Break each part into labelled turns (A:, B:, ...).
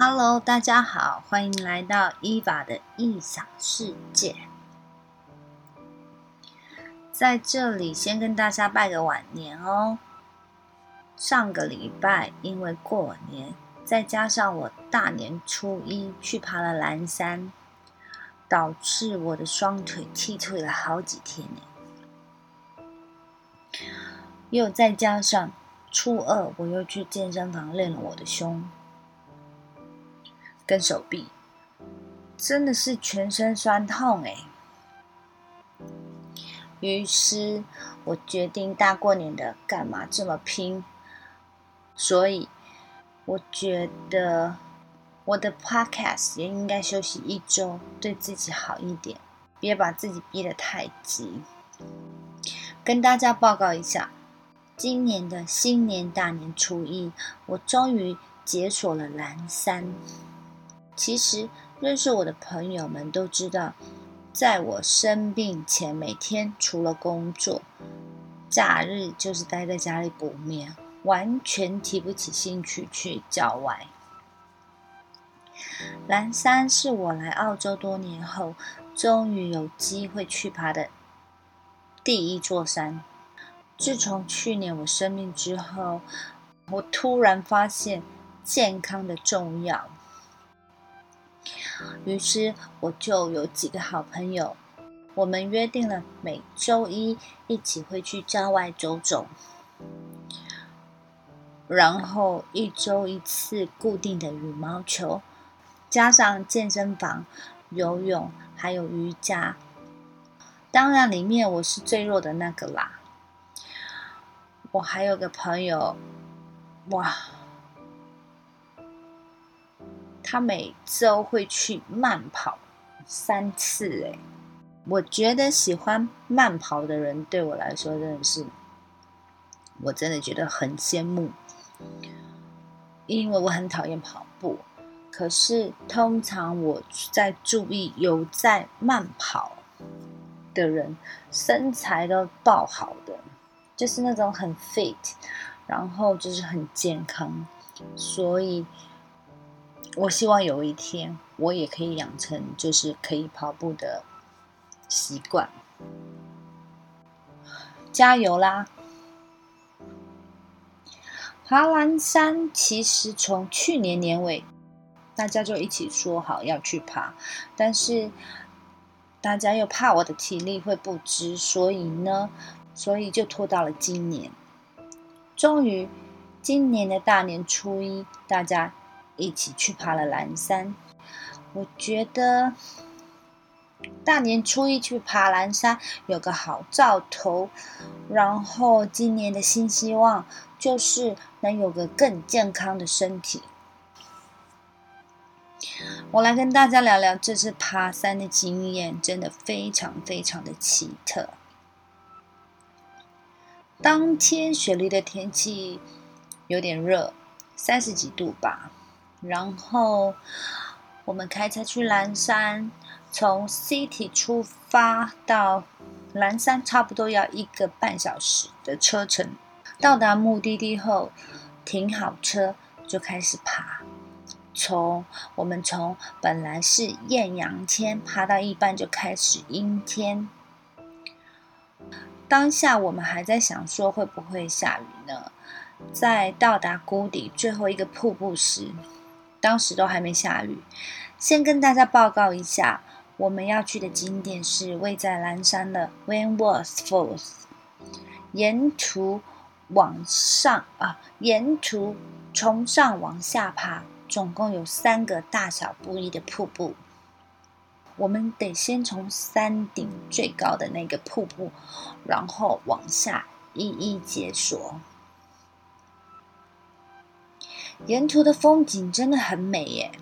A: Hello，大家好，欢迎来到伊娃的异想世界。在这里先跟大家拜个晚年哦。上个礼拜因为过年，再加上我大年初一去爬了蓝山，导致我的双腿踢腿了好几天呢。又再加上初二，我又去健身房练了我的胸。跟手臂真的是全身酸痛哎，于是我决定大过年的干嘛这么拼？所以我觉得我的 podcast 也应该休息一周，对自己好一点，别把自己逼得太急。跟大家报告一下，今年的新年大年初一，我终于解锁了蓝山。其实认识我的朋友们都知道，在我生病前，每天除了工作，假日就是待在家里补眠，完全提不起兴趣去郊外。蓝山是我来澳洲多年后，终于有机会去爬的第一座山。自从去年我生病之后，我突然发现健康的重要。于是我就有几个好朋友，我们约定了每周一一起会去郊外走走，然后一周一次固定的羽毛球，加上健身房、游泳还有瑜伽。当然里面我是最弱的那个啦。我还有个朋友，哇！他每周会去慢跑三次，哎，我觉得喜欢慢跑的人对我来说真的是，我真的觉得很羡慕，因为我很讨厌跑步，可是通常我在注意有在慢跑的人，身材都爆好的，就是那种很 fit，然后就是很健康，所以。我希望有一天我也可以养成就是可以跑步的习惯，加油啦！爬蓝山其实从去年年尾大家就一起说好要去爬，但是大家又怕我的体力会不支，所以呢，所以就拖到了今年。终于，今年的大年初一，大家。一起去爬了蓝山，我觉得大年初一去爬蓝山有个好兆头，然后今年的新希望就是能有个更健康的身体。我来跟大家聊聊这次爬山的经验，真的非常非常的奇特。当天雪梨的天气有点热，三十几度吧。然后我们开车去蓝山，从 City 出发到蓝山，差不多要一个半小时的车程。到达目的地后，停好车就开始爬。从我们从本来是艳阳天，爬到一半就开始阴天。当下我们还在想说会不会下雨呢？在到达谷底最后一个瀑布时。当时都还没下雨。先跟大家报告一下，我们要去的景点是位在蓝山的 Wenworth Falls。沿途往上啊，沿途从上往下爬，总共有三个大小不一的瀑布。我们得先从山顶最高的那个瀑布，然后往下一一解锁。沿途的风景真的很美耶！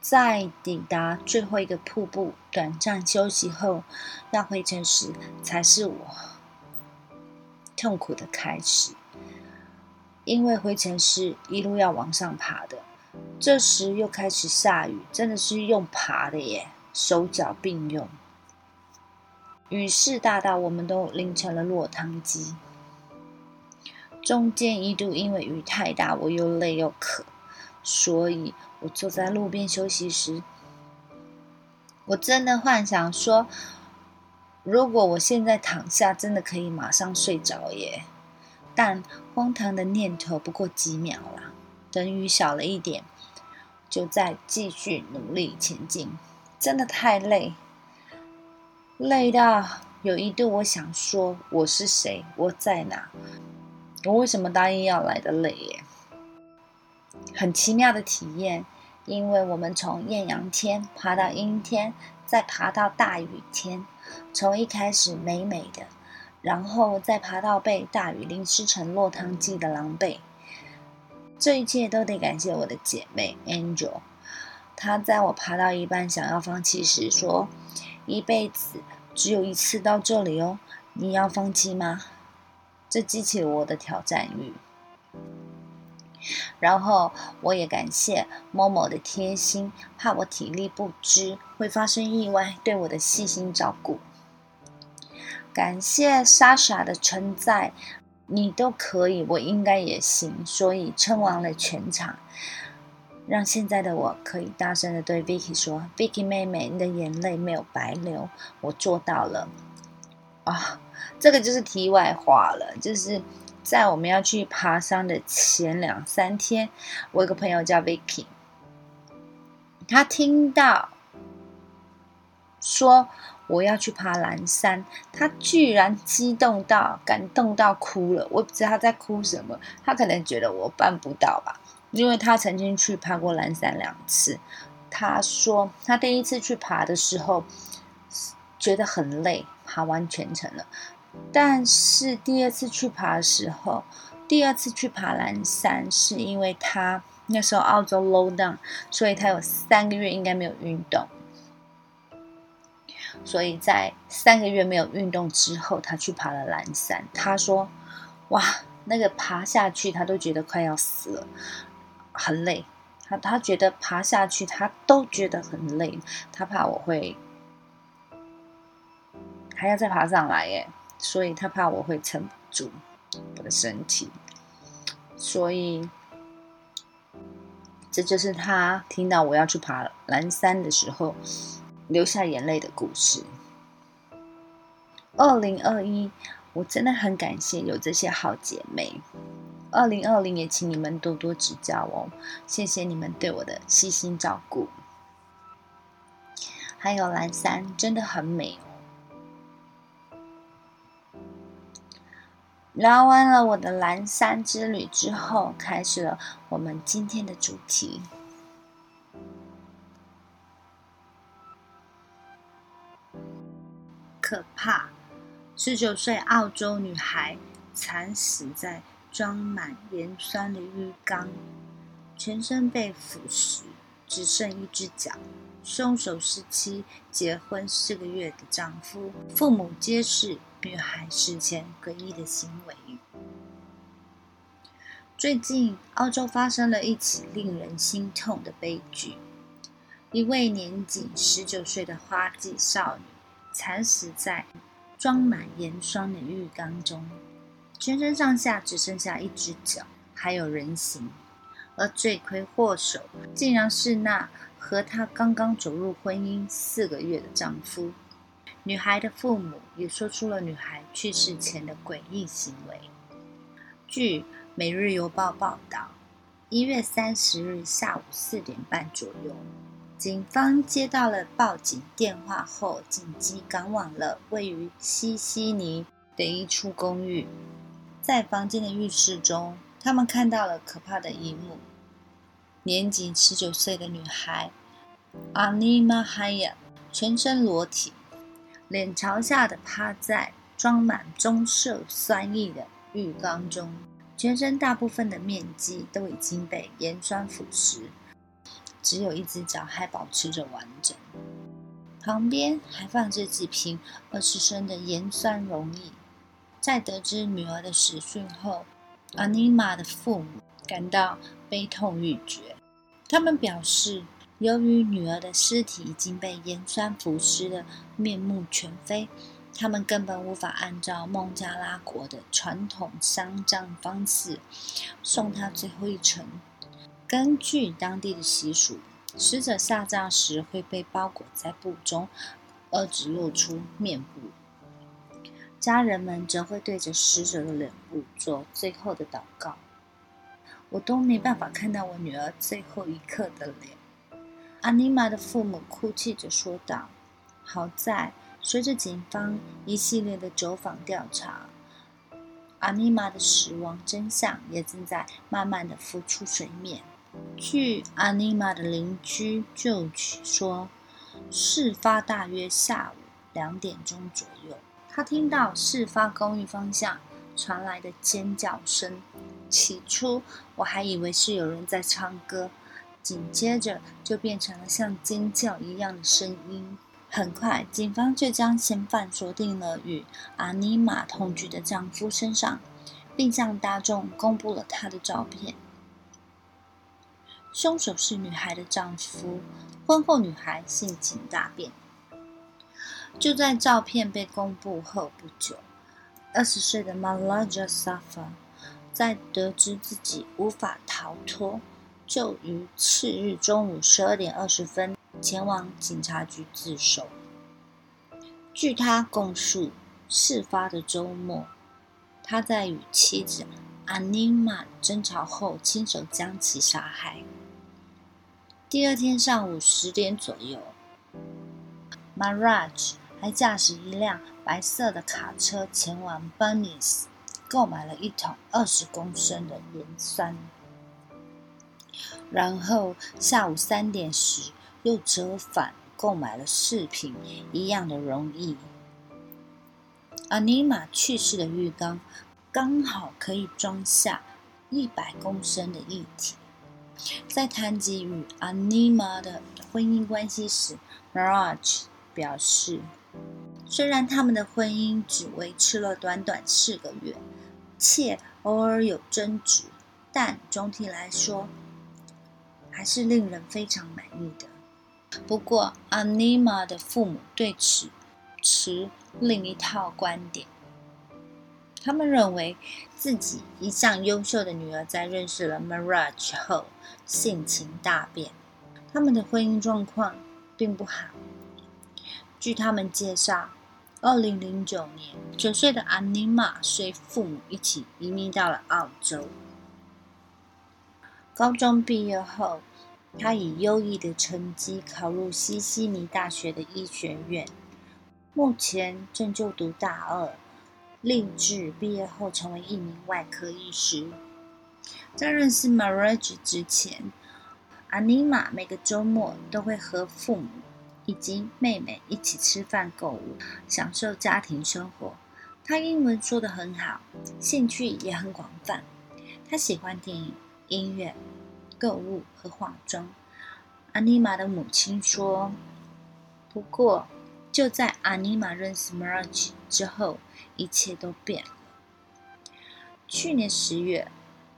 A: 在抵达最后一个瀑布，短暂休息后，要回城时，才是我痛苦的开始。因为回城时一路要往上爬的，这时又开始下雨，真的是用爬的耶，手脚并用，雨势大到我们都淋成了落汤鸡。中间一度因为雨太大，我又累又渴，所以我坐在路边休息时，我真的幻想说，如果我现在躺下，真的可以马上睡着耶。但荒唐的念头不过几秒啦，等雨小了一点，就再继续努力前进。真的太累，累到有一度我想说我是谁，我在哪，我为什么答应要来的累耶？很奇妙的体验，因为我们从艳阳天爬到阴天，再爬到大雨天，从一开始美美的，然后再爬到被大雨淋湿成落汤鸡的狼狈，这一切都得感谢我的姐妹 Angel。她在我爬到一半想要放弃时说：“一辈子只有一次到这里哦，你要放弃吗？”这激起了我的挑战欲。然后我也感谢某某的贴心，怕我体力不支会发生意外，对我的细心照顾。感谢莎莎的称赞，你都可以，我应该也行，所以称王了全场。让现在的我可以大声的对 Vicky 说：“Vicky 妹妹，你的眼泪没有白流，我做到了。”啊，这个就是题外话了。就是在我们要去爬山的前两三天，我有个朋友叫 Vicky，他听到说我要去爬蓝山，他居然激动到感动到哭了。我不知道他在哭什么，他可能觉得我办不到吧。因为他曾经去爬过蓝山两次，他说他第一次去爬的时候觉得很累，爬完全程了。但是第二次去爬的时候，第二次去爬蓝山是因为他那时候澳洲 low down，所以他有三个月应该没有运动。所以在三个月没有运动之后，他去爬了蓝山。他说：“哇，那个爬下去他都觉得快要死了。”很累，他他觉得爬下去他都觉得很累，他怕我会还要再爬上来耶，所以他怕我会撑不住我的身体，所以这就是他听到我要去爬蓝山的时候流下眼泪的故事。二零二一，我真的很感谢有这些好姐妹。二零二零也请你们多多指教哦，谢谢你们对我的细心照顾。还有蓝山真的很美哦。聊完了我的蓝山之旅之后，开始了我们今天的主题。可怕，十九岁澳洲女孩惨死在。装满盐酸的浴缸，全身被腐蚀，只剩一只脚。凶手是妻结婚四个月的丈夫，父母皆是女孩死前诡异的行为。最近，澳洲发生了一起令人心痛的悲剧：一位年仅十九岁的花季少女惨死在装满盐霜的浴缸中。全身上下只剩下一只脚，还有人形，而罪魁祸首竟然是那和她刚刚走入婚姻四个月的丈夫。女孩的父母也说出了女孩去世前的诡异行为。据《每日邮报》报道，一月三十日下午四点半左右，警方接到了报警电话后，紧急赶往了位于西悉尼的一处公寓。在房间的浴室中，他们看到了可怕的一幕：年仅十九岁的女孩阿尼玛哈亚全身裸体，脸朝下的趴在装满棕色酸液的浴缸中，全身大部分的面积都已经被盐酸腐蚀，只有一只脚还保持着完整。旁边还放着几瓶二十升的盐酸溶液。在得知女儿的死讯后，阿尼玛的父母感到悲痛欲绝。他们表示，由于女儿的尸体已经被盐酸腐蚀的面目全非，他们根本无法按照孟加拉国的传统丧葬方式送她最后一程。根据当地的习俗，死者下葬时会被包裹在布中，而只露出面部。家人们则会对着死者的脸部做最后的祷告。我都没办法看到我女儿最后一刻的脸。阿尼玛的父母哭泣着说道：“好在，随着警方一系列的走访调查，阿尼玛的死亡真相也正在慢慢的浮出水面。”据阿尼玛的邻居就说，事发大约下午两点钟左右，他听到事发公寓方向传来的尖叫声。起初我还以为是有人在唱歌，紧接着就变成了像尖叫一样的声音。很快，警方就将嫌犯锁定了与阿尼玛同居的丈夫身上，并向大众公布了他的照片。凶手是女孩的丈夫，婚后女孩性情大变。就在照片被公布后不久，二十岁的 Malaja Safa 在得知自己无法逃脱，就于次日中午十二点二十分前往警察局自首。据他供述，事发的周末，他在与妻子 Anima 争吵后，亲手将其杀害。第二天上午十点左右，Maraj 还驾驶一辆白色的卡车前往 Bunnies，购买了一桶二十公升的盐酸。然后下午三点时又折返购买了饰品一样的容易。阿尼玛去世的浴缸刚好可以装下一百公升的液体。在谈及与 Anima 的婚姻关系时，Maraj 表示，虽然他们的婚姻只维持了短短四个月，且偶尔有争执，但总体来说还是令人非常满意的。不过，Anima 的父母对此持另一套观点。他们认为自己一向优秀的女儿在认识了 Mirage 后性情大变，他们的婚姻状况并不好。据他们介绍，2009年，九岁的 Anima 随父母一起移民到了澳洲。高中毕业后，他以优异的成绩考入西悉尼大学的医学院，目前正就读大二。立志毕业后成为一名外科医师。在认识 Maraj 之前，Anima 每个周末都会和父母以及妹妹一起吃饭、购物，享受家庭生活。他英文说得很好，兴趣也很广泛。他喜欢电影、音乐、购物和化妆。阿尼玛的母亲说：“不过，就在阿尼玛认识 Maraj 之后。”一切都变了。去年十月，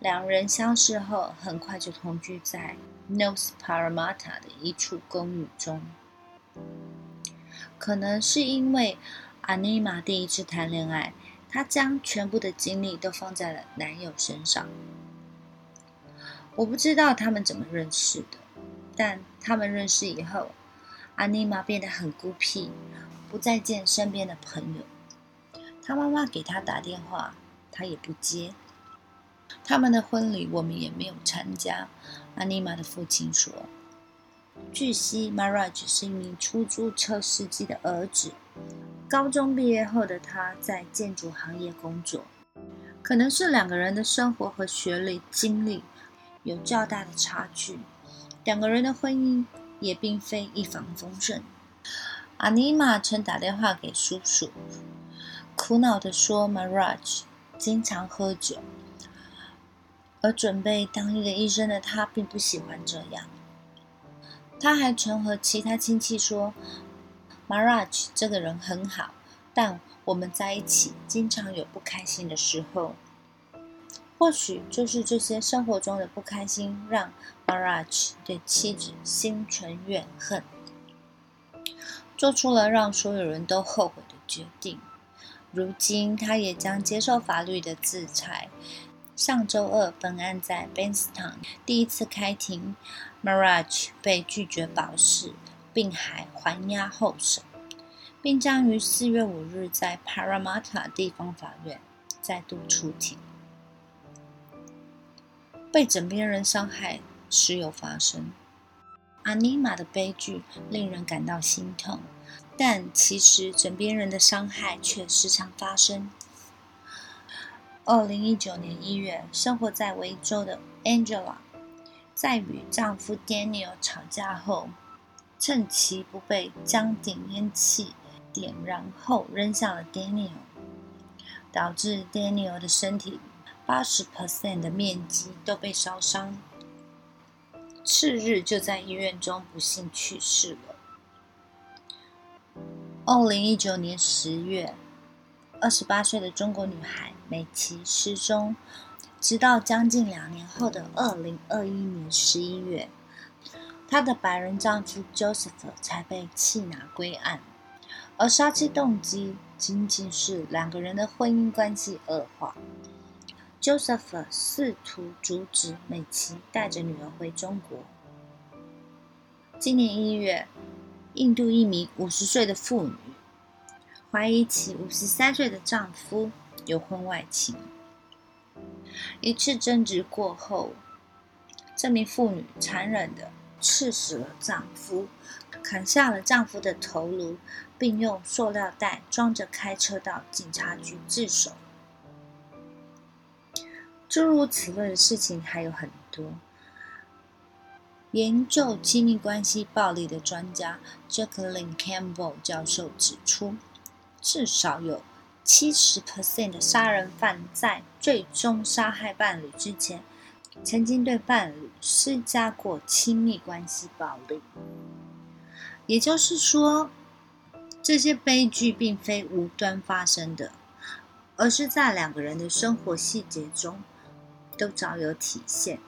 A: 两人相识后，很快就同居在 nos paramatta 的一处公寓中。可能是因为阿尼玛第一次谈恋爱，她将全部的精力都放在了男友身上。我不知道他们怎么认识的，但他们认识以后，阿尼玛变得很孤僻，不再见身边的朋友。他妈妈给他打电话，他也不接。他们的婚礼我们也没有参加。阿尼玛的父亲说：“据悉，Maraj 是一名出租车司机的儿子。高中毕业后的他在建筑行业工作。可能是两个人的生活和学历经历有较大的差距，两个人的婚姻也并非一帆风顺。阿尼玛曾打电话给叔叔。”苦恼地说：“Maraj 经常喝酒，而准备当一个医生的他并不喜欢这样。他还曾和其他亲戚说：‘Maraj 这个人很好，但我们在一起经常有不开心的时候。或许就是这些生活中的不开心，让 Maraj 对妻子心存怨恨，做出了让所有人都后悔的决定。’”如今，他也将接受法律的制裁，上周二，本案在 Bendstown 第一次开庭，Maraj 被拒绝保释，并还还押候审，并将于四月五日在 Parramatta 地方法院再度出庭。被枕边人伤害时有发生，阿尼玛的悲剧令人感到心痛，但其实枕边人的伤害却时常发生。二零一九年一月，生活在维州的 Angela，在与丈夫 Daniel 吵架后，趁其不备，将点烟器点燃后扔向了 Daniel，导致 Daniel 的身体八十 percent 的面积都被烧伤，次日就在医院中不幸去世了。二零一九年十月。二十八岁的中国女孩美琪失踪，直到将近两年后的二零二一年十一月，她的白人丈夫 Joseph 才被弃拿归案，而杀妻动机仅仅是两个人的婚姻关系恶化。Joseph 试图阻止美琪带着女儿回中国。今年一月，印度一名五十岁的妇女。怀疑其五十三岁的丈夫有婚外情。一次争执过后，这名妇女残忍的刺死了丈夫，砍下了丈夫的头颅，并用塑料袋装着开车到警察局自首。诸如此类的事情还有很多。研究亲密关系暴力的专家 Jacqueline Campbell 教授指出。至少有七十 percent 的杀人犯在最终杀害伴侣之前，曾经对伴侣施加过亲密关系暴力。也就是说，这些悲剧并非无端发生的，而是在两个人的生活细节中都早有体现。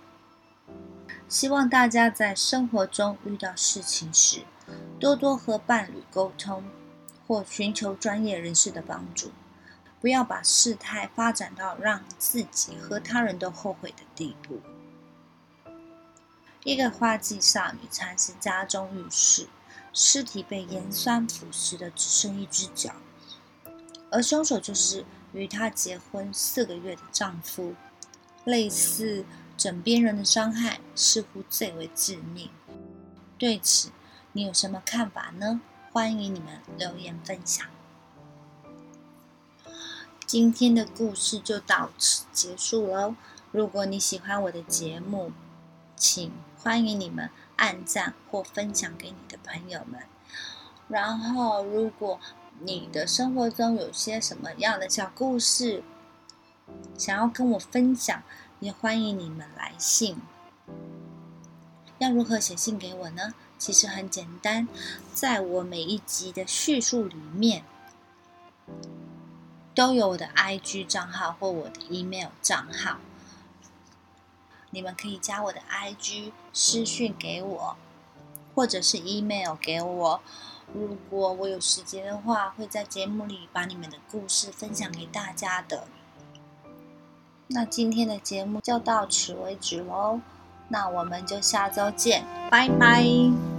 A: 希望大家在生活中遇到事情时，多多和伴侣沟通。或寻求专业人士的帮助，不要把事态发展到让自己和他人都后悔的地步。一个花季少女惨死家中浴室，尸体被盐酸腐蚀的只剩一只脚，而凶手就是与她结婚四个月的丈夫。类似枕边人的伤害似乎最为致命。对此，你有什么看法呢？欢迎你们留言分享。今天的故事就到此结束喽。如果你喜欢我的节目，请欢迎你们按赞或分享给你的朋友们。然后，如果你的生活中有些什么样的小故事，想要跟我分享，也欢迎你们来信。要如何写信给我呢？其实很简单，在我每一集的叙述里面，都有我的 IG 账号或我的 email 账号，你们可以加我的 IG 私讯给我，或者是 email 给我。如果我有时间的话，会在节目里把你们的故事分享给大家的。那今天的节目就到此为止喽。那我们就下周见，拜拜。